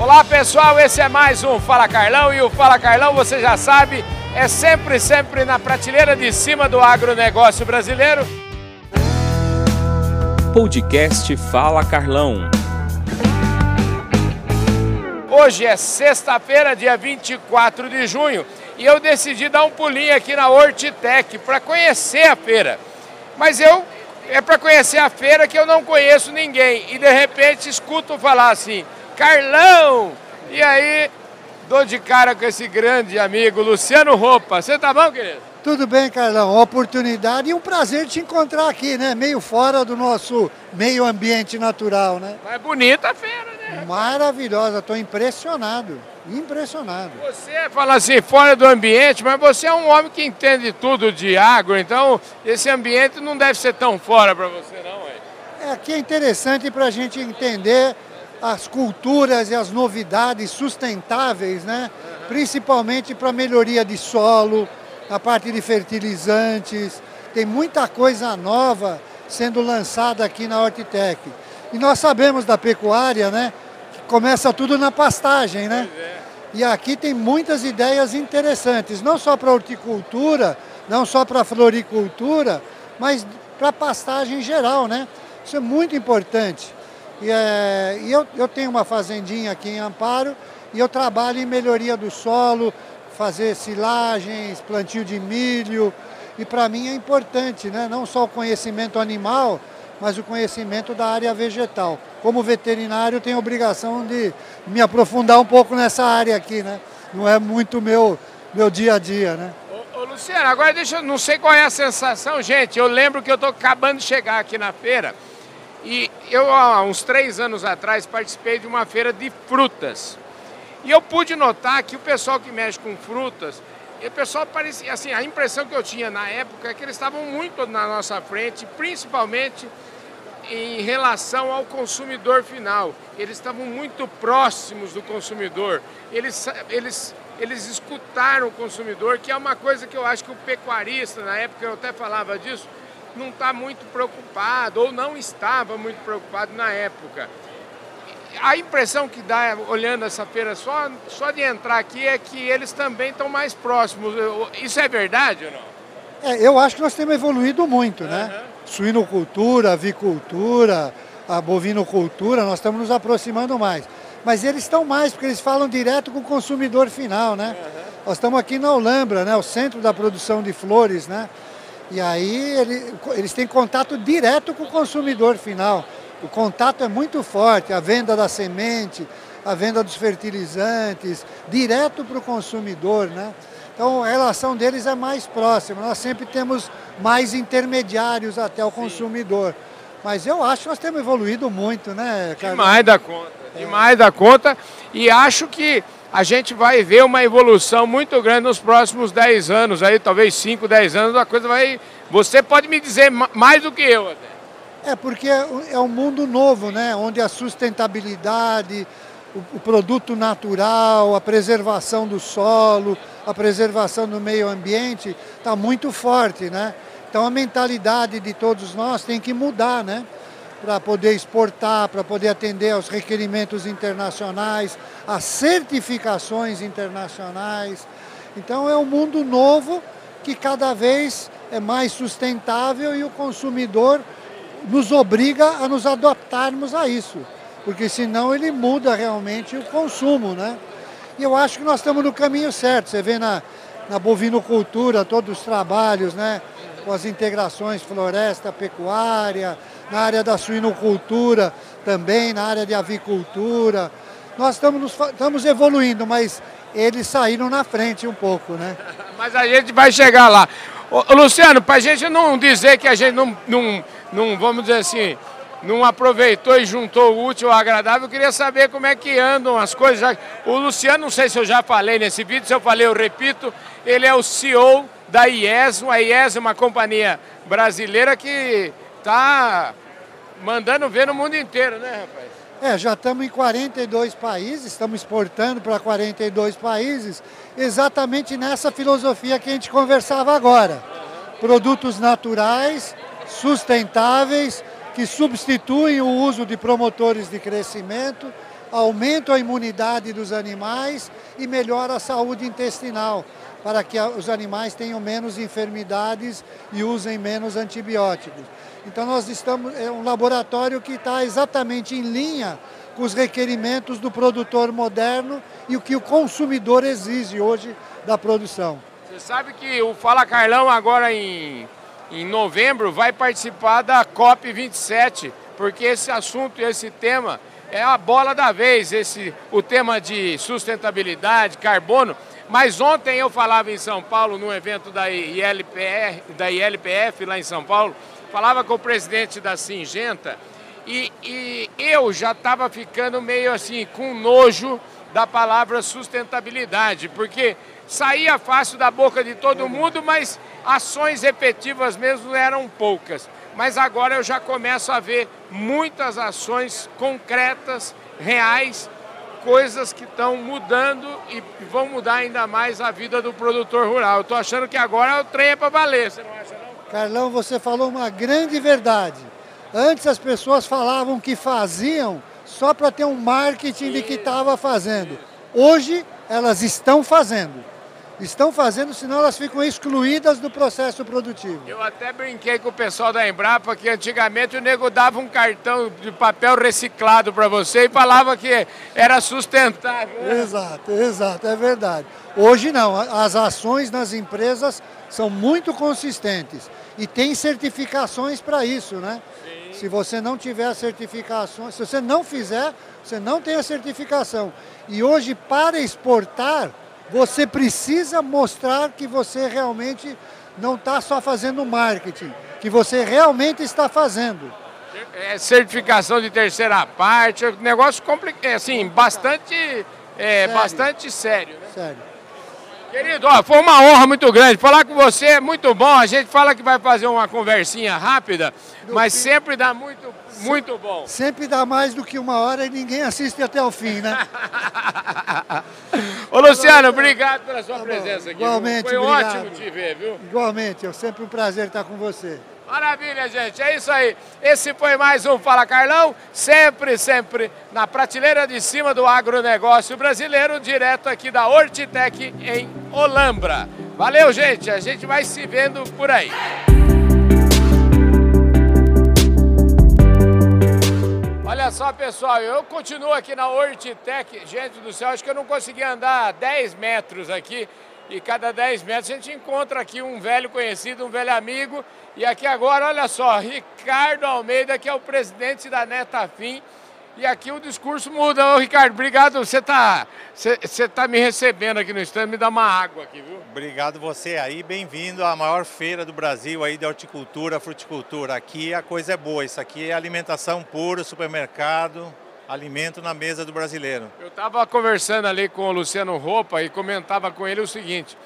Olá pessoal, esse é mais um Fala Carlão e o Fala Carlão, você já sabe, é sempre, sempre na prateleira de cima do agronegócio brasileiro. Podcast Fala Carlão. Hoje é sexta-feira, dia 24 de junho, e eu decidi dar um pulinho aqui na Hortitec para conhecer a feira. Mas eu é para conhecer a feira que eu não conheço ninguém e de repente escuto falar assim: Carlão! E aí, dou de cara com esse grande amigo, Luciano Roupa. Você tá bom, querido? Tudo bem, Carlão. Oportunidade e um prazer te encontrar aqui, né? Meio fora do nosso meio ambiente natural, né? Mas bonita a feira, né? Maravilhosa, estou impressionado. Impressionado. Você fala assim, fora do ambiente, mas você é um homem que entende tudo de agro, então esse ambiente não deve ser tão fora para você, não, é? Aqui é interessante para a gente entender as culturas e as novidades sustentáveis, né? Uhum. principalmente para melhoria de solo, a parte de fertilizantes. Tem muita coisa nova sendo lançada aqui na Hortitec. E nós sabemos da pecuária, né? Que começa tudo na pastagem, né? É. E aqui tem muitas ideias interessantes, não só para horticultura, não só para floricultura, mas para pastagem em geral, né? Isso é muito importante. E, é, e eu, eu tenho uma fazendinha aqui em Amparo e eu trabalho em melhoria do solo, fazer silagens, plantio de milho. E para mim é importante, né? não só o conhecimento animal, mas o conhecimento da área vegetal. Como veterinário, tenho a obrigação de me aprofundar um pouco nessa área aqui, né? Não é muito meu, meu dia a dia, né? Ô, ô Luciano, agora deixa eu, não sei qual é a sensação, gente. Eu lembro que eu estou acabando de chegar aqui na feira e eu, há uns três anos atrás, participei de uma feira de frutas. E eu pude notar que o pessoal que mexe com frutas, o pessoal parecia, assim, a impressão que eu tinha na época é que eles estavam muito na nossa frente, principalmente em relação ao consumidor final. Eles estavam muito próximos do consumidor. Eles, eles, eles escutaram o consumidor, que é uma coisa que eu acho que o pecuarista, na época eu até falava disso, não está muito preocupado, ou não estava muito preocupado na época. A impressão que dá olhando essa feira só, só de entrar aqui é que eles também estão mais próximos. Isso é verdade ou não? É, eu acho que nós temos evoluído muito, uhum. né? Suinocultura, avicultura, a bovinocultura, nós estamos nos aproximando mais. Mas eles estão mais, porque eles falam direto com o consumidor final, né? Uhum. Nós estamos aqui na Olambra, né? O centro da produção de flores, né? E aí ele, eles têm contato direto com o consumidor final. O contato é muito forte, a venda da semente, a venda dos fertilizantes, direto para o consumidor, né? Então a relação deles é mais próxima. Nós sempre temos mais intermediários até o consumidor. Mas eu acho que nós temos evoluído muito, né, Carlos? Demais da conta, é. demais da conta. E acho que a gente vai ver uma evolução muito grande nos próximos 10 anos, aí talvez 5, 10 anos, a coisa vai. Você pode me dizer mais do que eu até. É, porque é um mundo novo, né? Onde a sustentabilidade, o, o produto natural, a preservação do solo, a preservação do meio ambiente está muito forte, né? Então a mentalidade de todos nós tem que mudar, né? Para poder exportar, para poder atender aos requerimentos internacionais, às certificações internacionais. Então é um mundo novo que cada vez é mais sustentável e o consumidor nos obriga a nos adaptarmos a isso, porque senão ele muda realmente o consumo, né? E eu acho que nós estamos no caminho certo. Você vê na, na bovinocultura todos os trabalhos, né? Com as integrações floresta, pecuária, na área da suinocultura também, na área de avicultura. Nós estamos, estamos evoluindo, mas eles saíram na frente um pouco, né? mas a gente vai chegar lá. Ô, Luciano, para a gente não dizer que a gente não, não, não, vamos dizer assim, não aproveitou e juntou o útil ao agradável, eu queria saber como é que andam as coisas. O Luciano, não sei se eu já falei nesse vídeo, se eu falei, eu repito, ele é o CEO da IES. A IES é uma companhia brasileira que está mandando ver no mundo inteiro, né, rapaz? É, já estamos em 42 países, estamos exportando para 42 países, exatamente nessa filosofia que a gente conversava agora. Produtos naturais, sustentáveis, que substituem o uso de promotores de crescimento aumenta a imunidade dos animais e melhora a saúde intestinal, para que os animais tenham menos enfermidades e usem menos antibióticos. Então nós estamos, é um laboratório que está exatamente em linha com os requerimentos do produtor moderno e o que o consumidor exige hoje da produção. Você sabe que o Fala Carlão agora em, em novembro vai participar da COP27, porque esse assunto, esse tema é a bola da vez, esse, o tema de sustentabilidade, carbono. Mas ontem eu falava em São Paulo, num evento da ILPR, da ILPF lá em São Paulo, falava com o presidente da Singenta, e, e eu já estava ficando meio assim, com nojo da palavra sustentabilidade, porque saía fácil da boca de todo mundo, mas ações efetivas mesmo eram poucas. Mas agora eu já começo a ver muitas ações concretas, reais, coisas que estão mudando e vão mudar ainda mais a vida do produtor rural. Eu estou achando que agora o trem é para valer, você não acha não? Carlão, você falou uma grande verdade. Antes as pessoas falavam que faziam só para ter um marketing de que estava fazendo. Hoje elas estão fazendo. Estão fazendo, senão elas ficam excluídas do processo produtivo. Eu até brinquei com o pessoal da Embrapa que antigamente o nego dava um cartão de papel reciclado para você e falava que era sustentável. Exato, exato, é verdade. Hoje não, as ações nas empresas são muito consistentes e tem certificações para isso, né? Se você não tiver a certificação, se você não fizer, você não tem a certificação. E hoje, para exportar, você precisa mostrar que você realmente não está só fazendo marketing, que você realmente está fazendo. É, certificação de terceira parte, é negócio complicado, é, assim, bastante, é, sério. bastante sério. Né? Sério. Querido, ó, foi uma honra muito grande. Falar com você é muito bom. A gente fala que vai fazer uma conversinha rápida, no mas fim, sempre dá muito, muito bom. Sempre dá mais do que uma hora e ninguém assiste até o fim, né? Ô Luciano, obrigado pela sua tá presença aqui. Igualmente, Foi obrigado. ótimo te ver, viu? Igualmente, é sempre um prazer estar com você. Maravilha, gente. É isso aí. Esse foi mais um Fala Carlão, sempre, sempre na prateleira de cima do agronegócio brasileiro, direto aqui da Hortitec em Olambra. Valeu, gente. A gente vai se vendo por aí. Olha só, pessoal, eu continuo aqui na Hortitec. Gente do céu, acho que eu não consegui andar 10 metros aqui e cada 10 metros a gente encontra aqui um velho conhecido, um velho amigo. E aqui agora, olha só, Ricardo Almeida, que é o presidente da Netafim. E aqui o discurso muda. Ô, Ricardo, obrigado. Você está você tá me recebendo aqui no stand, me dá uma água aqui, viu? Obrigado você aí, bem-vindo à maior feira do Brasil aí de horticultura, fruticultura. Aqui a coisa é boa, isso aqui é alimentação pura, supermercado, alimento na mesa do brasileiro. Eu estava conversando ali com o Luciano Roupa e comentava com ele o seguinte: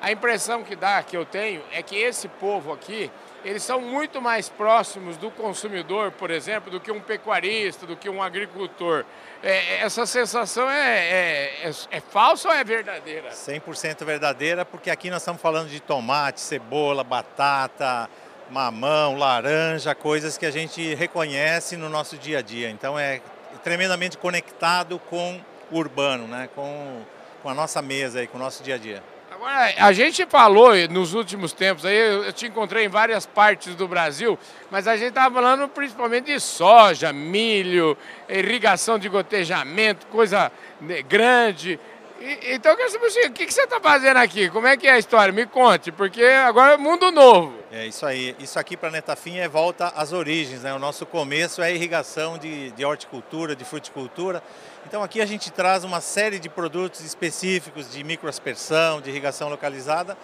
a impressão que dá, que eu tenho, é que esse povo aqui, eles são muito mais próximos do consumidor, por exemplo, do que um pecuarista, do que um agricultor. É, essa sensação é, é, é, é, falsa ou é verdadeira? 100% verdadeira, porque aqui nós estamos falando de tomate, cebola, batata, mamão, laranja, coisas que a gente reconhece no nosso dia a dia. Então é tremendamente conectado com o urbano, né? com, com a nossa mesa, aí, com o nosso dia a dia. Agora, a gente falou nos últimos tempos, aí eu te encontrei em várias partes do Brasil, mas a gente estava falando principalmente de soja, milho, irrigação de gotejamento, coisa grande. então eu quero saber o que você está fazendo aqui? Como é que é a história? Me conte, porque agora é mundo novo. É isso aí. Isso aqui para Netafim é volta às origens, né? O nosso começo é irrigação de, de horticultura, de fruticultura. Então aqui a gente traz uma série de produtos específicos de microaspersão, de irrigação localizada,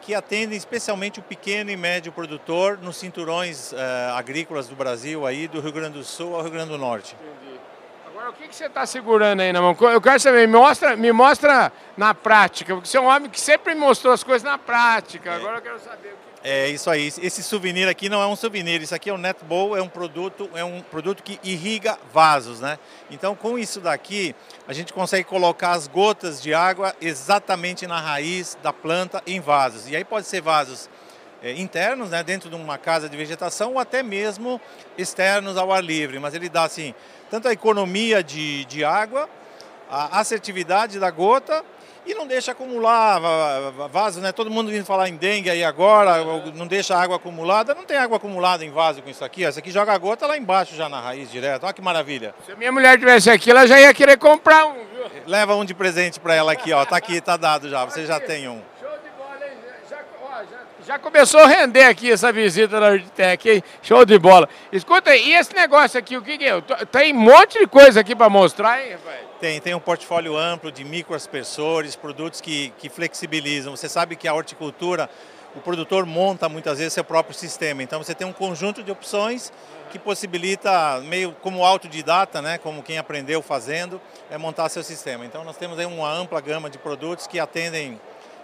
que atendem especialmente o pequeno e médio produtor nos cinturões uh, agrícolas do Brasil, aí do Rio Grande do Sul ao Rio Grande do Norte. Entendi. Agora, o que, que você está segurando aí na mão? Eu quero saber, me mostra, me mostra na prática, porque você é um homem que sempre mostrou as coisas na prática. É. Agora eu quero saber o que é isso aí. Esse souvenir aqui não é um souvenir. Isso aqui é o Netbowl, é um produto, é um produto que irriga vasos, né? Então, com isso daqui, a gente consegue colocar as gotas de água exatamente na raiz da planta em vasos. E aí pode ser vasos é, internos, né, dentro de uma casa de vegetação, ou até mesmo externos ao ar livre. Mas ele dá assim, tanto a economia de, de água, a assertividade da gota e não deixa acumular vaso, né? Todo mundo vindo falar em dengue aí agora, não deixa água acumulada. Não tem água acumulada em vaso com isso aqui. Essa aqui joga a gota lá embaixo já na raiz direto. Olha que maravilha. Se a minha mulher tivesse aqui, ela já ia querer comprar um, viu? Leva um de presente para ela aqui, ó. Tá aqui, tá dado já. Você já tem um. Já começou a render aqui essa visita da Urditec, hein? Show de bola. Escuta aí, e esse negócio aqui, o que, que é? Tem um monte de coisa aqui para mostrar, hein, rapaz? Tem, tem um portfólio amplo de microaspersores, produtos que, que flexibilizam. Você sabe que a horticultura, o produtor monta muitas vezes seu próprio sistema. Então você tem um conjunto de opções que possibilita, meio como autodidata, né, como quem aprendeu fazendo, é montar seu sistema. Então nós temos aí uma ampla gama de produtos que atendem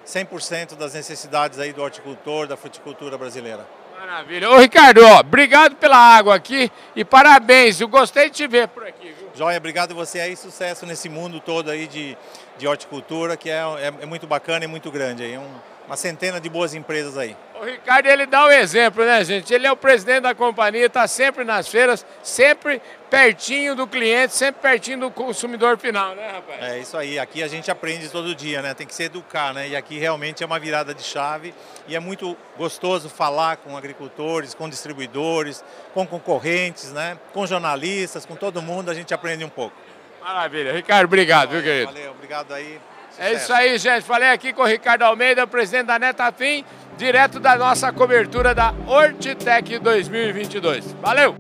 100% das necessidades aí do horticultor, da fruticultura brasileira. Maravilha. Ô Ricardo, ó, obrigado pela água aqui e parabéns. Eu gostei de te ver por aqui. Viu? Joia, obrigado você aí. Sucesso nesse mundo todo aí de, de horticultura, que é, é, é muito bacana e muito grande. Aí. Um, uma centena de boas empresas aí. O Ricardo, ele dá o um exemplo, né, gente? Ele é o presidente da companhia, está sempre nas feiras, sempre pertinho do cliente, sempre pertinho do consumidor final, né, rapaz? É isso aí. Aqui a gente aprende todo dia, né? Tem que se educar, né? E aqui realmente é uma virada de chave e é muito gostoso falar com agricultores, com distribuidores, com concorrentes, né? Com jornalistas, com todo mundo, a gente aprende um pouco. Maravilha. Ricardo, obrigado, valeu, viu, querido? Valeu, obrigado aí. É isso aí, gente. Falei aqui com o Ricardo Almeida, presidente da Netafim, direto da nossa cobertura da Hortitec 2022. Valeu!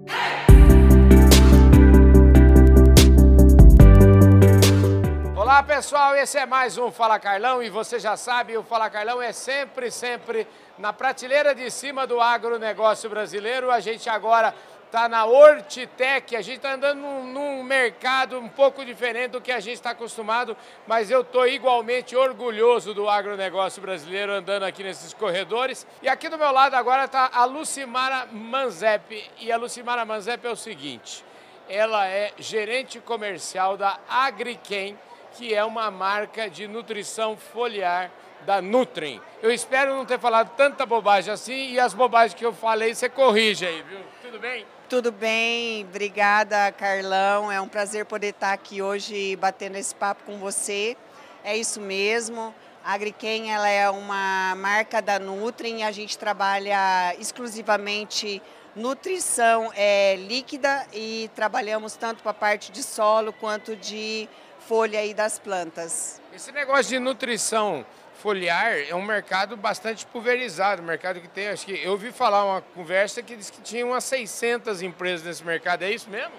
Olá pessoal, esse é mais um Fala Carlão e você já sabe, o Fala Carlão é sempre, sempre na prateleira de cima do agronegócio brasileiro. A gente agora está na Hortitec, a gente está andando num, num, mercado um pouco diferente do que a gente está acostumado, mas eu estou igualmente orgulhoso do agronegócio brasileiro andando aqui nesses corredores. E aqui do meu lado agora está a Lucimara Manzep, e a Lucimara Manzep é o seguinte, ela é gerente comercial da Agriquem, que é uma marca de nutrição foliar da Nutrim. Eu espero não ter falado tanta bobagem assim e as bobagens que eu falei você corrige aí, viu? Tudo bem? Tudo bem, obrigada Carlão. É um prazer poder estar aqui hoje batendo esse papo com você. É isso mesmo. A Agriquem ela é uma marca da Nutrim, a gente trabalha exclusivamente nutrição é, líquida e trabalhamos tanto para a parte de solo quanto de folha aí das plantas. Esse negócio de nutrição foliar é um mercado bastante pulverizado, um mercado que tem, acho que eu ouvi falar uma conversa que disse que tinha umas 600 empresas nesse mercado, é isso mesmo?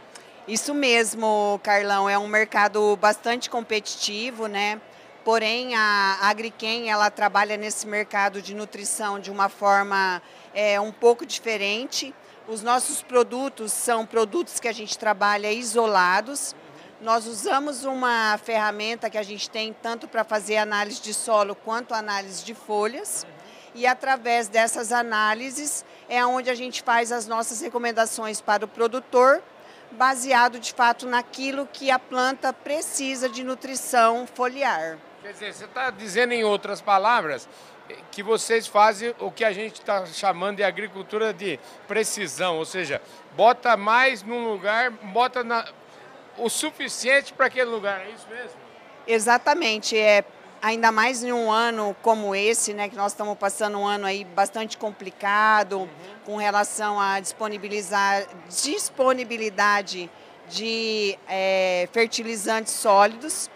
Isso mesmo, Carlão, é um mercado bastante competitivo, né? Porém, a Agriquem, ela trabalha nesse mercado de nutrição de uma forma é, um pouco diferente. Os nossos produtos são produtos que a gente trabalha isolados, nós usamos uma ferramenta que a gente tem tanto para fazer análise de solo quanto análise de folhas. E através dessas análises é onde a gente faz as nossas recomendações para o produtor, baseado de fato naquilo que a planta precisa de nutrição foliar. Quer dizer, você está dizendo em outras palavras que vocês fazem o que a gente está chamando de agricultura de precisão, ou seja, bota mais num lugar, bota na, o suficiente para aquele lugar, é isso mesmo? Exatamente, é ainda mais em um ano como esse, né, que nós estamos passando um ano aí bastante complicado uhum. com relação à disponibilizar, disponibilidade de é, fertilizantes sólidos.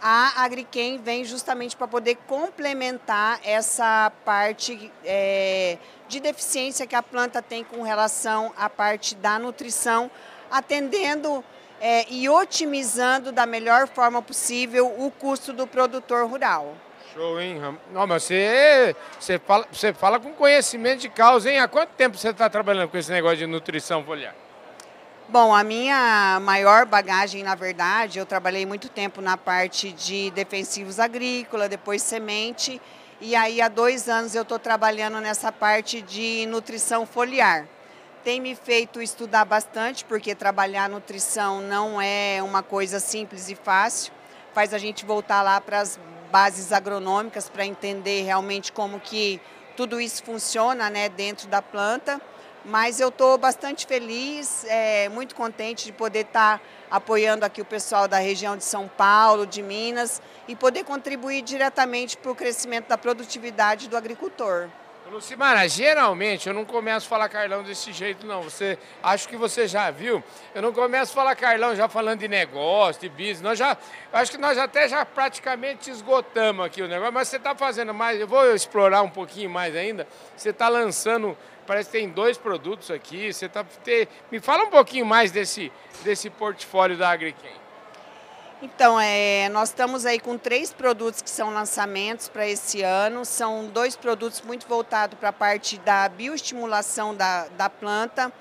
A Agriquem vem justamente para poder complementar essa parte é, de deficiência que a planta tem com relação à parte da nutrição, atendendo é, e otimizando da melhor forma possível o custo do produtor rural. Show, hein? Não, mas você, você, fala, você fala com conhecimento de causa, hein? Há quanto tempo você está trabalhando com esse negócio de nutrição foliar? Bom, a minha maior bagagem, na verdade, eu trabalhei muito tempo na parte de defensivos agrícola, depois semente, e aí há dois anos eu estou trabalhando nessa parte de nutrição foliar tem me feito estudar bastante, porque trabalhar nutrição não é uma coisa simples e fácil. Faz a gente voltar lá para as bases agronômicas para entender realmente como que tudo isso funciona né, dentro da planta. Mas eu estou bastante feliz, é, muito contente de poder estar tá apoiando aqui o pessoal da região de São Paulo, de Minas, e poder contribuir diretamente para o crescimento da produtividade do agricultor. Lucimara, geralmente eu não começo a falar Carlão desse jeito, não. Você, acho que você já viu. Eu não começo a falar Carlão já falando de negócio, de business. Nós já, acho que nós até já praticamente esgotamos aqui o negócio, mas você está fazendo mais. Eu vou explorar um pouquinho mais ainda. Você está lançando, parece que tem dois produtos aqui. Você tá, me fala um pouquinho mais desse, desse portfólio da AgriQuem. Então, é, nós estamos aí com três produtos que são lançamentos para esse ano. São dois produtos muito voltados para a parte da bioestimulação da, da planta,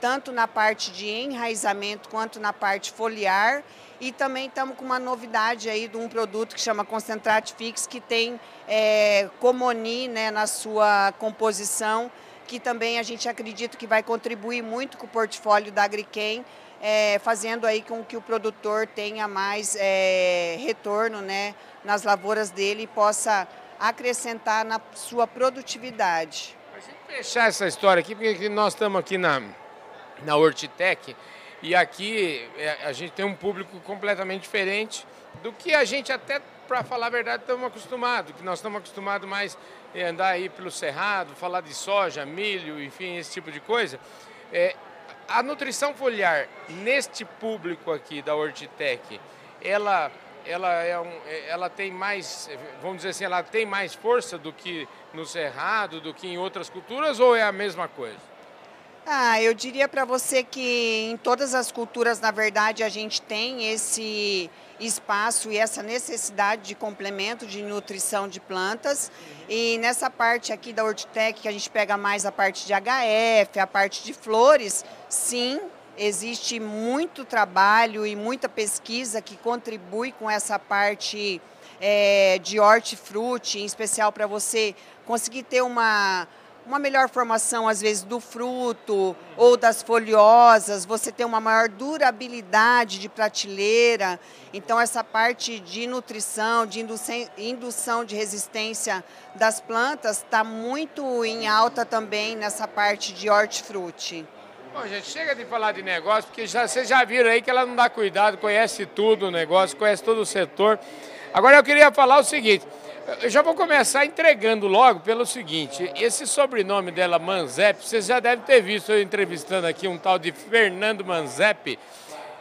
tanto na parte de enraizamento quanto na parte foliar. E também estamos com uma novidade aí de um produto que chama Concentrate Fix, que tem é, Comoni né, na sua composição, que também a gente acredita que vai contribuir muito com o portfólio da Agriquem, é, fazendo aí com que o produtor tenha mais é, retorno né, nas lavouras dele e possa acrescentar na sua produtividade. Mas fechar essa história aqui, porque nós estamos aqui na, na Hortitec e aqui é, a gente tem um público completamente diferente do que a gente até, para falar a verdade, estamos acostumados, que nós estamos acostumados mais a andar aí pelo cerrado, falar de soja, milho, enfim, esse tipo de coisa. É, a nutrição foliar neste público aqui da Hortitec, ela ela, é um, ela tem mais, vamos dizer assim, ela tem mais força do que no cerrado, do que em outras culturas ou é a mesma coisa? Ah, eu diria para você que em todas as culturas, na verdade, a gente tem esse espaço e essa necessidade de complemento de nutrição de plantas. E nessa parte aqui da Hortitec, que a gente pega mais a parte de HF, a parte de flores, sim, existe muito trabalho e muita pesquisa que contribui com essa parte é, de hortifruti, em especial para você conseguir ter uma uma melhor formação, às vezes, do fruto ou das folhosas, você tem uma maior durabilidade de prateleira. Então, essa parte de nutrição, de indução de resistência das plantas está muito em alta também nessa parte de hortifruti. Bom, gente, chega de falar de negócio, porque já, vocês já viram aí que ela não dá cuidado, conhece tudo o negócio, conhece todo o setor. Agora eu queria falar o seguinte, eu já vou começar entregando logo pelo seguinte: esse sobrenome dela, Manzep, vocês já devem ter visto eu entrevistando aqui um tal de Fernando Manzep.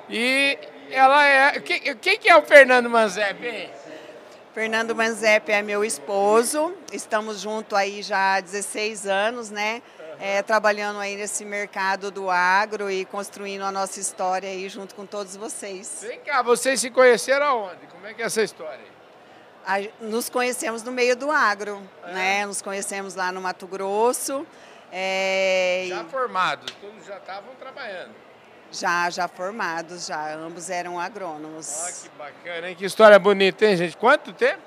E ela é. Quem, quem é o Fernando Manzep? Fernando Manzep é meu esposo, estamos juntos aí já há 16 anos, né? É, trabalhando aí nesse mercado do agro e construindo a nossa história aí junto com todos vocês. Vem cá, vocês se conheceram aonde? Como é que é essa história? Nos conhecemos no meio do agro, é. né? Nos conhecemos lá no Mato Grosso. É, já formados, todos já estavam trabalhando. Já, já formados, já. Ambos eram agrônomos. Ah, que bacana, hein? Que história bonita, hein, gente? Quanto tempo?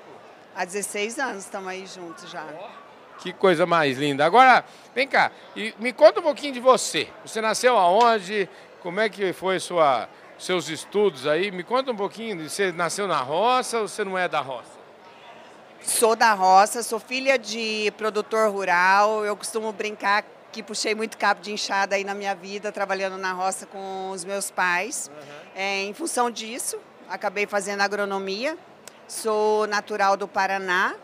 Há 16 anos estamos aí juntos já. Oh, que coisa mais linda. Agora, vem cá, e me conta um pouquinho de você. Você nasceu aonde? Como é que foi sua, seus estudos aí? Me conta um pouquinho. Você nasceu na roça ou você não é da roça? Sou da roça, sou filha de produtor rural. Eu costumo brincar que puxei muito cabo de enxada aí na minha vida, trabalhando na roça com os meus pais. Uhum. É, em função disso, acabei fazendo agronomia. Sou natural do Paraná,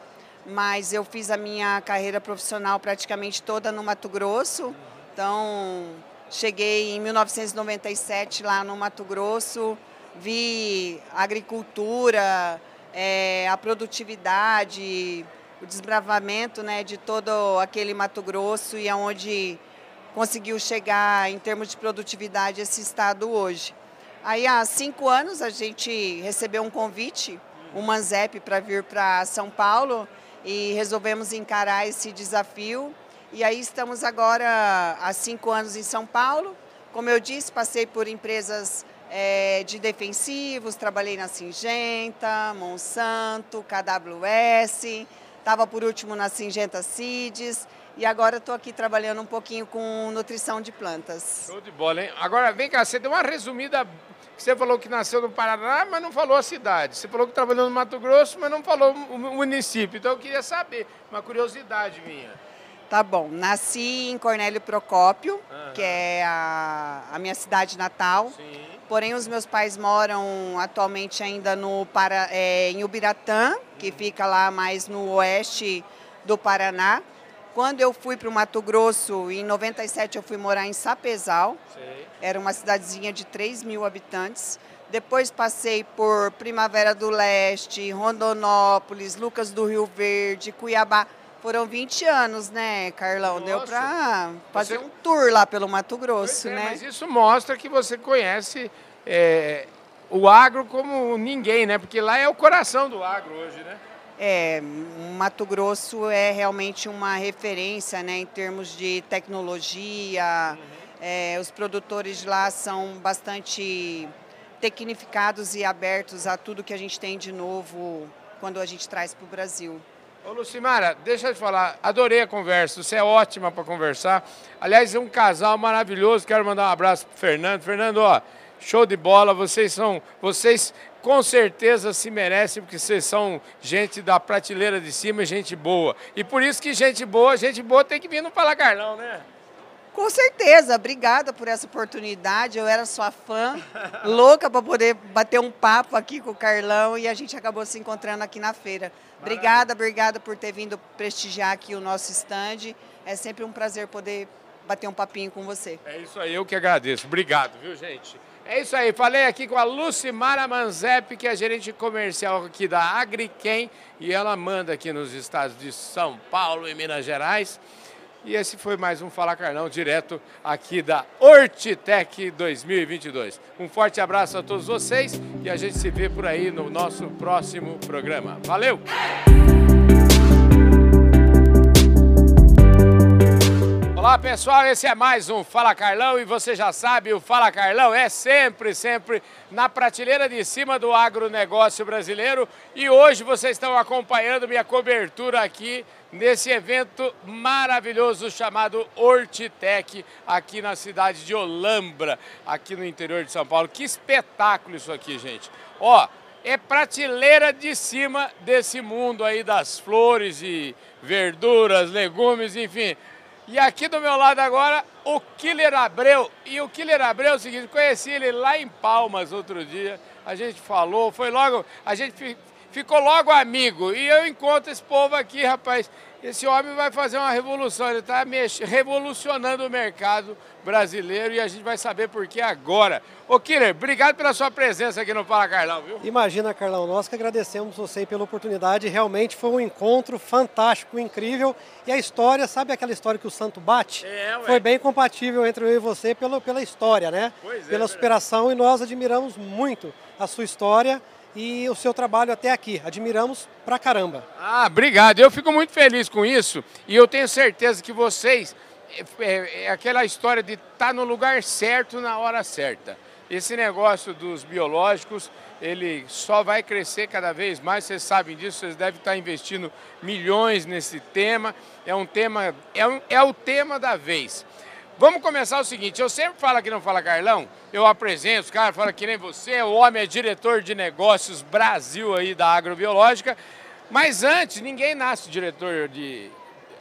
mas eu fiz a minha carreira profissional praticamente toda no Mato Grosso. Então, cheguei em 1997 lá no Mato Grosso, vi agricultura, é, a produtividade, o desbravamento né, de todo aquele Mato Grosso e aonde conseguiu chegar em termos de produtividade esse estado hoje. Aí há cinco anos a gente recebeu um convite, o Manzep, para vir para São Paulo e resolvemos encarar esse desafio. E aí estamos agora há cinco anos em São Paulo. Como eu disse, passei por empresas é, de defensivos, trabalhei na Singenta, Monsanto, KWS, estava por último na Singenta Seeds e agora estou aqui trabalhando um pouquinho com nutrição de plantas. Show de bola, hein? Agora, vem cá, você deu uma resumida, você falou que nasceu no Paraná, mas não falou a cidade. Você falou que trabalhou no Mato Grosso, mas não falou o município. Então eu queria saber, uma curiosidade minha. Tá bom. Nasci em Cornélio Procópio, uhum. que é a, a, minha cidade natal. Sim. Porém, os meus pais moram atualmente ainda no para, é, em Ubiratã, que fica lá mais no oeste do Paraná. Quando eu fui para o Mato Grosso, em 97 eu fui morar em Sapezal. Era uma cidadezinha de 3 mil habitantes. Depois passei por Primavera do Leste, Rondonópolis, Lucas do Rio Verde, Cuiabá. Foram 20 anos, né, Carlão? Nossa. Deu para fazer você... um tour lá pelo Mato Grosso, é, né? Mas isso mostra que você conhece é, o agro como ninguém, né? Porque lá é o coração do agro hoje, né? É, Mato Grosso é realmente uma referência, né, em termos de tecnologia. Uhum. É, os produtores de lá são bastante tecnificados e abertos a tudo que a gente tem de novo quando a gente traz para o Brasil. Ô Lucimara, deixa eu te falar, adorei a conversa, você é ótima para conversar. Aliás, é um casal maravilhoso, quero mandar um abraço para Fernando. Fernando, ó, show de bola, vocês são, vocês com certeza se merecem, porque vocês são gente da prateleira de cima, gente boa. E por isso que gente boa, gente boa tem que vir no Fala Carlão, né? Com certeza, obrigada por essa oportunidade. Eu era sua fã, louca para poder bater um papo aqui com o Carlão e a gente acabou se encontrando aqui na feira. Obrigada, obrigada por ter vindo prestigiar aqui o nosso stand. É sempre um prazer poder bater um papinho com você. É isso aí, eu que agradeço. Obrigado, viu, gente? É isso aí, falei aqui com a Lucimara Manzep, que é gerente comercial aqui da Agriquem, e ela manda aqui nos estados de São Paulo e Minas Gerais. E esse foi mais um Fala Carlão, direto aqui da Hortitec 2022. Um forte abraço a todos vocês e a gente se vê por aí no nosso próximo programa. Valeu! Olá pessoal, esse é mais um Fala Carlão e você já sabe, o Fala Carlão é sempre, sempre na prateleira de cima do agronegócio brasileiro e hoje vocês estão acompanhando minha cobertura aqui nesse evento maravilhoso chamado Hortitec, aqui na cidade de Olambra, aqui no interior de São Paulo. Que espetáculo isso aqui, gente. Ó, é prateleira de cima desse mundo aí das flores e verduras, legumes, enfim. E aqui do meu lado agora, o Killer Abreu. E o Killer Abreu é o seguinte, conheci ele lá em Palmas outro dia. A gente falou, foi logo, a gente ficou logo amigo. E eu encontro esse povo aqui, rapaz. Esse homem vai fazer uma revolução, ele está revolucionando o mercado brasileiro e a gente vai saber por que agora. Ô Killer, obrigado pela sua presença aqui no Fala Carlão, viu? Imagina, Carlão, nós que agradecemos você pela oportunidade. Realmente foi um encontro fantástico, incrível. E a história, sabe aquela história que o santo bate? É, ué. Foi bem compatível entre eu e você pela, pela história, né? Pois é, pela superação e nós admiramos muito a sua história e o seu trabalho até aqui. Admiramos pra caramba. Ah, obrigado. Eu fico muito feliz com isso e eu tenho certeza que vocês é, é, é aquela história de estar tá no lugar certo na hora certa. Esse negócio dos biológicos, ele só vai crescer cada vez mais, vocês sabem disso, vocês devem estar investindo milhões nesse tema. É um tema, é, um, é o tema da vez. Vamos começar o seguinte, eu sempre falo aqui no Fala Carlão, eu apresento, os caras falam que nem você, o homem é diretor de negócios Brasil aí da agrobiológica, mas antes, ninguém nasce diretor de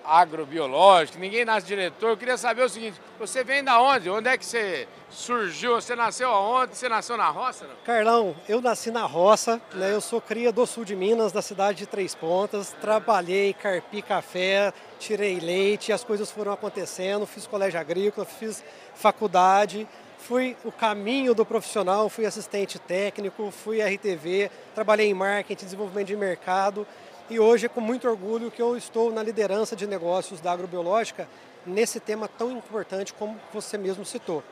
agrobiológico, ninguém nasce diretor. Eu queria saber o seguinte, você vem da onde? Onde é que você surgiu? Você nasceu aonde? Você nasceu na roça? Não? Carlão, eu nasci na roça, né? eu sou cria do sul de Minas, da cidade de Três Pontas, trabalhei, carpi café, tirei leite, as coisas foram acontecendo, fiz colégio agrícola, fiz faculdade, fui o caminho do profissional, fui assistente técnico, fui RTV, trabalhei em marketing, desenvolvimento de mercado, e hoje é com muito orgulho que eu estou na liderança de negócios da agrobiológica nesse tema tão importante como você mesmo citou.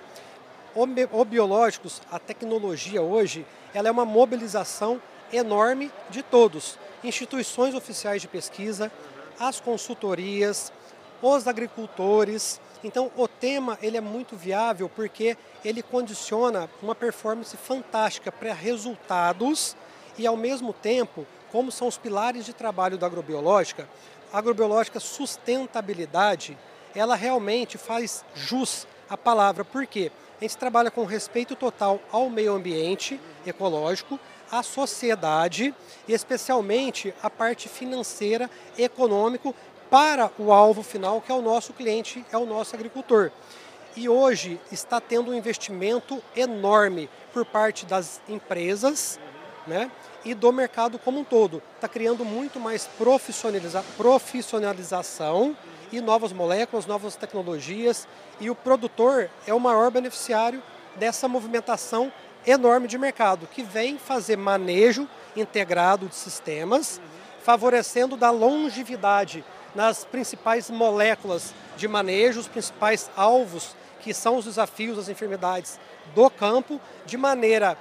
O, biológicos, a tecnologia hoje, ela é uma mobilização enorme de todos, instituições oficiais de pesquisa, as consultorias, os agricultores. Então, o tema ele é muito viável porque ele condiciona uma performance fantástica para resultados e, ao mesmo tempo, como são os pilares de trabalho da agrobiológica, a agrobiológica sustentabilidade, ela realmente faz jus à palavra. Por quê? A gente trabalha com respeito total ao meio ambiente ecológico, à sociedade especialmente a parte financeira, econômico, para o alvo final, que é o nosso cliente, é o nosso agricultor. E hoje está tendo um investimento enorme por parte das empresas né, e do mercado como um todo. Está criando muito mais profissionaliza profissionalização e novas moléculas, novas tecnologias. E o produtor é o maior beneficiário dessa movimentação enorme de mercado, que vem fazer manejo integrado de sistemas, favorecendo da longevidade nas principais moléculas de manejo, os principais alvos, que são os desafios das enfermidades do campo, de maneira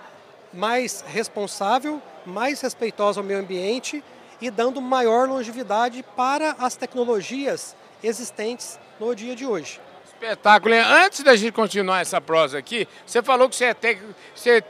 mais responsável, mais respeitosa ao meio ambiente e dando maior longevidade para as tecnologias existentes no dia de hoje. Espetáculo. Antes da gente continuar essa prosa aqui, você falou que você é técnico, você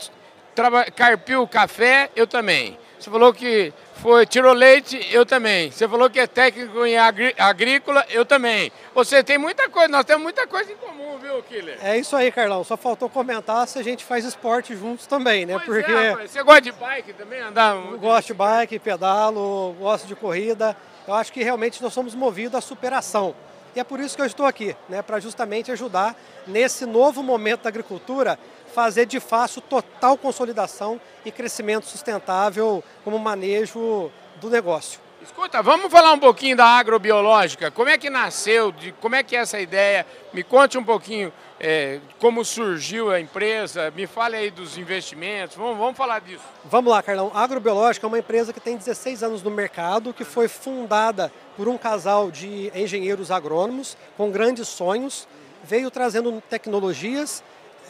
carpiu café, eu também. Você falou que foi tirou leite, eu também. Você falou que é técnico em agrícola, eu também. Você tem muita coisa, nós temos muita coisa em comum, viu, Killer? É isso aí, Carlão. Só faltou comentar se a gente faz esporte juntos também, né? Pois Porque é, você gosta de bike também, andar? eu gosto de bike, pedalo, gosto de corrida. Eu acho que realmente nós somos movidos à superação. E é por isso que eu estou aqui, né, para justamente ajudar nesse novo momento da agricultura fazer de fato total consolidação e crescimento sustentável como manejo do negócio. Escuta, vamos falar um pouquinho da agrobiológica. Como é que nasceu? De, como é que é essa ideia? Me conte um pouquinho é, como surgiu a empresa. Me fale aí dos investimentos. Vamos, vamos falar disso. Vamos lá, Carlão. A agrobiológica é uma empresa que tem 16 anos no mercado, que foi fundada por um casal de engenheiros agrônomos com grandes sonhos. Veio trazendo tecnologias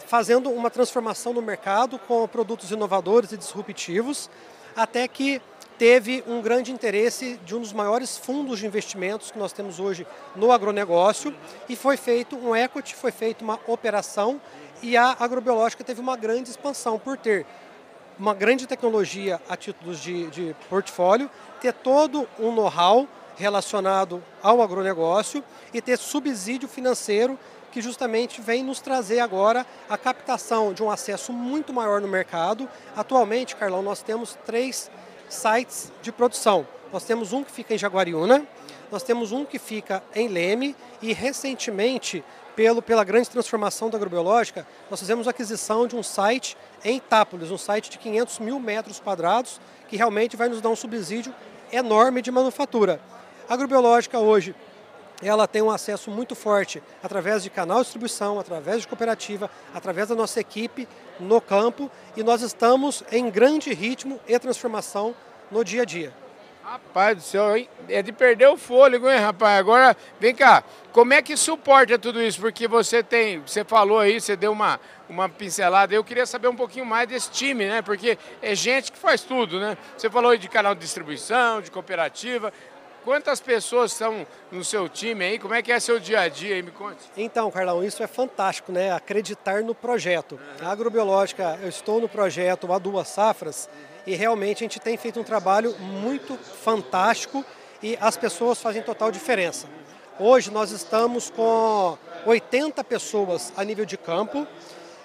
fazendo uma transformação no mercado com produtos inovadores e disruptivos, até que teve um grande interesse de um dos maiores fundos de investimentos que nós temos hoje no agronegócio e foi feito um equity, foi feita uma operação e a agrobiológica teve uma grande expansão por ter uma grande tecnologia a títulos de, de portfólio, ter todo um know-how relacionado ao agronegócio e ter subsídio financeiro que justamente vem nos trazer agora a captação de um acesso muito maior no mercado. Atualmente, Carlão, nós temos três sites de produção. Nós temos um que fica em Jaguariúna, nós temos um que fica em Leme e recentemente, pelo, pela grande transformação da agrobiológica, nós fizemos a aquisição de um site em Itápolis, um site de 500 mil metros quadrados, que realmente vai nos dar um subsídio enorme de manufatura. A agrobiológica hoje ela tem um acesso muito forte através de canal de distribuição, através de cooperativa, através da nossa equipe no campo e nós estamos em grande ritmo e transformação no dia a dia. Rapaz do céu, hein? é de perder o fôlego, hein, rapaz? Agora, vem cá, como é que suporta tudo isso? Porque você tem, você falou aí, você deu uma, uma pincelada, eu queria saber um pouquinho mais desse time, né? Porque é gente que faz tudo, né? Você falou aí de canal de distribuição, de cooperativa, Quantas pessoas estão no seu time aí? Como é que é seu dia a dia aí? Me conte. Então, Carlão, isso é fantástico, né? Acreditar no projeto. Uhum. A agrobiológica, eu estou no projeto há duas safras e realmente a gente tem feito um trabalho muito fantástico e as pessoas fazem total diferença. Hoje nós estamos com 80 pessoas a nível de campo,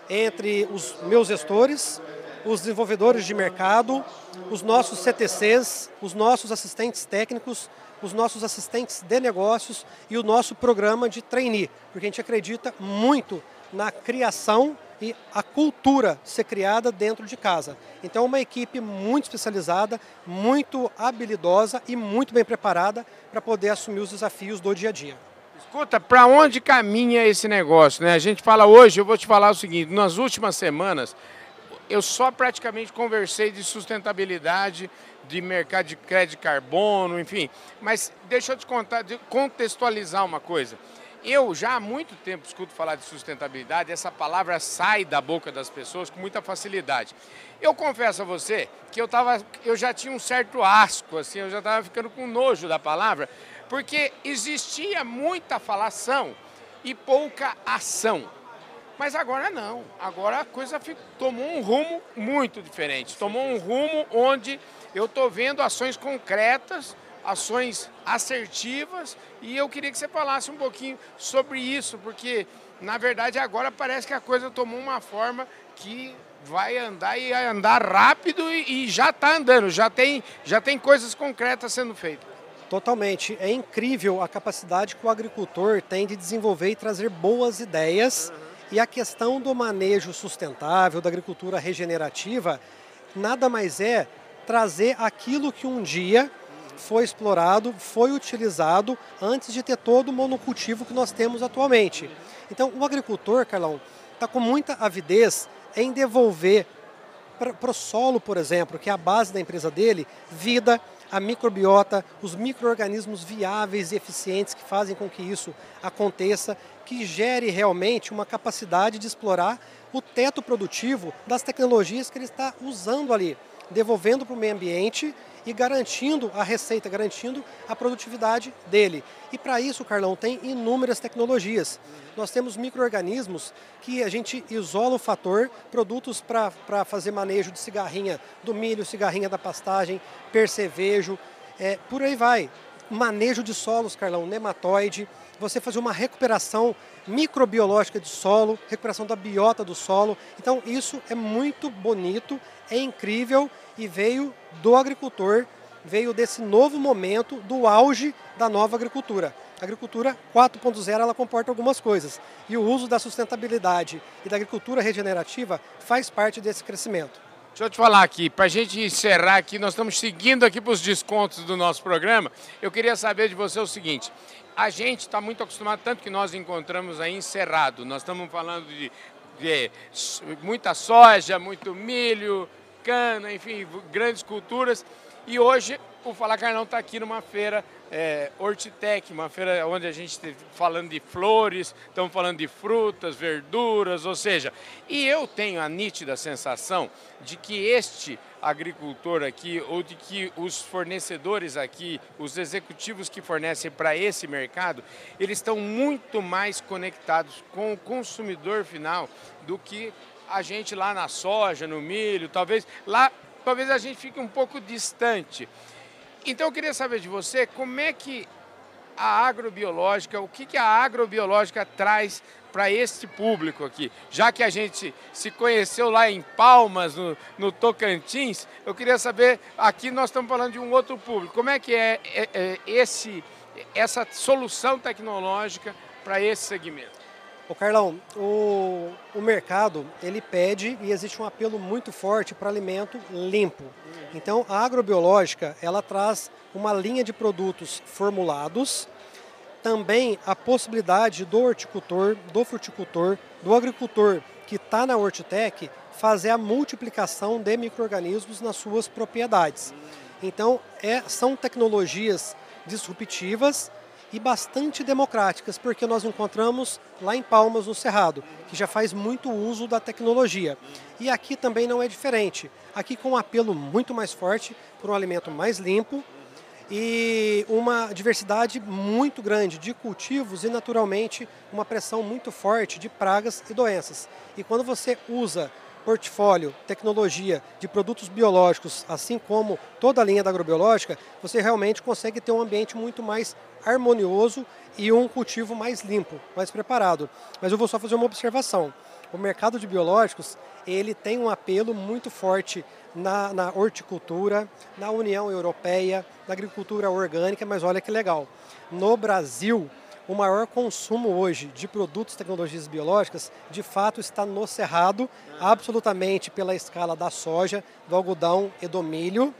entre os meus gestores, os desenvolvedores de mercado, os nossos CTCs, os nossos assistentes técnicos, os nossos assistentes de negócios e o nosso programa de trainee, porque a gente acredita muito na criação e a cultura ser criada dentro de casa. Então, é uma equipe muito especializada, muito habilidosa e muito bem preparada para poder assumir os desafios do dia a dia. Escuta, para onde caminha esse negócio? Né? A gente fala hoje, eu vou te falar o seguinte: nas últimas semanas, eu só praticamente conversei de sustentabilidade de mercado de crédito carbono, enfim. Mas deixa eu te contar, contextualizar uma coisa. Eu já há muito tempo escuto falar de sustentabilidade, essa palavra sai da boca das pessoas com muita facilidade. Eu confesso a você que eu, tava, eu já tinha um certo asco, assim, eu já estava ficando com nojo da palavra, porque existia muita falação e pouca ação. Mas agora não, agora a coisa tomou um rumo muito diferente, tomou um rumo onde eu estou vendo ações concretas, ações assertivas, e eu queria que você falasse um pouquinho sobre isso, porque na verdade agora parece que a coisa tomou uma forma que vai andar e andar rápido e, e já está andando, já tem, já tem coisas concretas sendo feitas. Totalmente. É incrível a capacidade que o agricultor tem de desenvolver e trazer boas ideias. Uhum. E a questão do manejo sustentável, da agricultura regenerativa, nada mais é trazer aquilo que um dia foi explorado, foi utilizado antes de ter todo o monocultivo que nós temos atualmente. Então, o agricultor, Carlão, está com muita avidez em devolver para o solo, por exemplo, que é a base da empresa dele, vida, a microbiota, os micro-organismos viáveis e eficientes que fazem com que isso aconteça, que gere realmente uma capacidade de explorar o teto produtivo das tecnologias que ele está usando ali, devolvendo para o meio ambiente e garantindo a receita, garantindo a produtividade dele. E para isso, Carlão, tem inúmeras tecnologias. Nós temos micro-organismos que a gente isola o fator, produtos para fazer manejo de cigarrinha do milho, cigarrinha da pastagem, percevejo, é, por aí vai. Manejo de solos, Carlão, nematóide, você fazer uma recuperação microbiológica de solo, recuperação da biota do solo. Então isso é muito bonito, é incrível e veio do agricultor, veio desse novo momento do auge da nova agricultura. A agricultura 4.0 ela comporta algumas coisas e o uso da sustentabilidade e da agricultura regenerativa faz parte desse crescimento. Deixa eu te falar aqui, para a gente encerrar aqui, nós estamos seguindo aqui para os descontos do nosso programa. Eu queria saber de você o seguinte: a gente está muito acostumado, tanto que nós encontramos aí encerrado. Nós estamos falando de, de muita soja, muito milho, cana, enfim, grandes culturas. E hoje o Fala Carnão está aqui numa feira é, Hortitec, uma feira onde a gente está falando de flores, estamos falando de frutas, verduras, ou seja, e eu tenho a nítida sensação de que este agricultor aqui, ou de que os fornecedores aqui, os executivos que fornecem para esse mercado, eles estão muito mais conectados com o consumidor final do que a gente lá na soja, no milho, talvez lá, talvez a gente fique um pouco distante. Então eu queria saber de você como é que a agrobiológica, o que, que a agrobiológica traz para este público aqui. Já que a gente se conheceu lá em Palmas, no, no, Tocantins, eu queria saber, aqui nós estamos falando de um outro público, como é que é, é, é esse, essa solução tecnológica para esse segmento? O Carlão, o, o mercado ele pede e existe um apelo muito forte para alimento limpo. Então a agrobiológica ela traz uma linha de produtos formulados, também a possibilidade do horticultor, do fruticultor, do agricultor que está na Hortitec fazer a multiplicação de micro-organismos nas suas propriedades. Então é, são tecnologias disruptivas e bastante democráticas, porque nós encontramos lá em Palmas, no Cerrado, que já faz muito uso da tecnologia. E aqui também não é diferente. Aqui com um apelo muito mais forte por um alimento mais limpo e uma diversidade muito grande de cultivos e, naturalmente, uma pressão muito forte de pragas e doenças. E quando você usa portfólio, tecnologia de produtos biológicos, assim como toda a linha da agrobiológica, você realmente consegue ter um ambiente muito mais harmonioso e um cultivo mais limpo, mais preparado. Mas eu vou só fazer uma observação. O mercado de biológicos, ele tem um apelo muito forte na, na horticultura, na União Europeia, na agricultura orgânica, mas olha que legal. No Brasil, o maior consumo hoje de produtos e tecnologias biológicas, de fato, está no cerrado, absolutamente pela escala da soja, do algodão e do milho,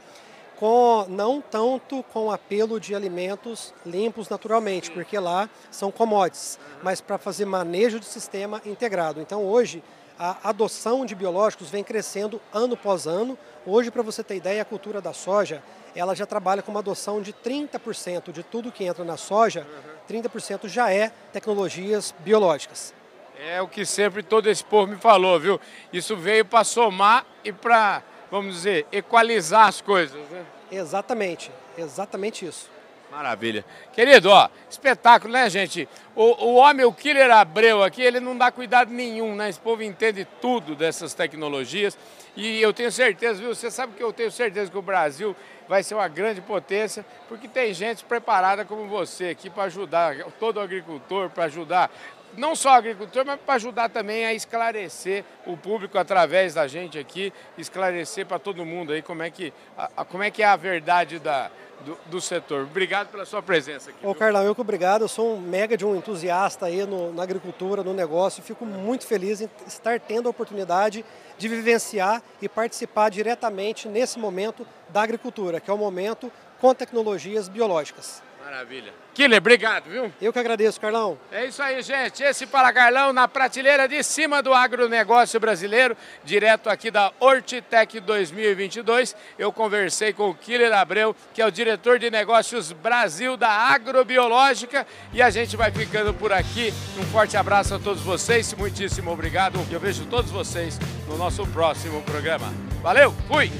com, não tanto com apelo de alimentos limpos naturalmente, porque lá são commodities, mas para fazer manejo de sistema integrado. Então, hoje, a adoção de biológicos vem crescendo ano após ano. Hoje, para você ter ideia, a cultura da soja, ela já trabalha com uma adoção de 30% de tudo que entra na soja 30% já é tecnologias biológicas. É o que sempre todo esse povo me falou, viu? Isso veio para somar e para, vamos dizer, equalizar as coisas, né? Exatamente, exatamente isso. Maravilha. Querido, ó, espetáculo, né, gente? O, o homem, o Killer Abreu aqui, ele não dá cuidado nenhum, né? Esse povo entende tudo dessas tecnologias. E eu tenho certeza, viu? Você sabe que eu tenho certeza que o Brasil vai ser uma grande potência, porque tem gente preparada como você aqui para ajudar todo agricultor, para ajudar não só agricultor, mas para ajudar também a esclarecer o público através da gente aqui, esclarecer para todo mundo aí como é que, a, como é, que é a verdade da, do, do setor. Obrigado pela sua presença aqui. Ô, Carlão, eu que obrigado. Eu sou um mega de um entusiasta aí no, na agricultura, no negócio. Fico muito feliz em estar tendo a oportunidade de vivenciar e participar diretamente nesse momento da agricultura, que é o momento com tecnologias biológicas. Maravilha. Killer, obrigado, viu? Eu que agradeço, Carlão. É isso aí, gente. Esse para Carlão na prateleira de cima do agronegócio brasileiro, direto aqui da Hortitec 2022. Eu conversei com o Killer Abreu, que é o diretor de negócios Brasil da Agrobiológica, e a gente vai ficando por aqui. Um forte abraço a todos vocês, muitíssimo obrigado. Eu vejo todos vocês no nosso próximo programa. Valeu, fui!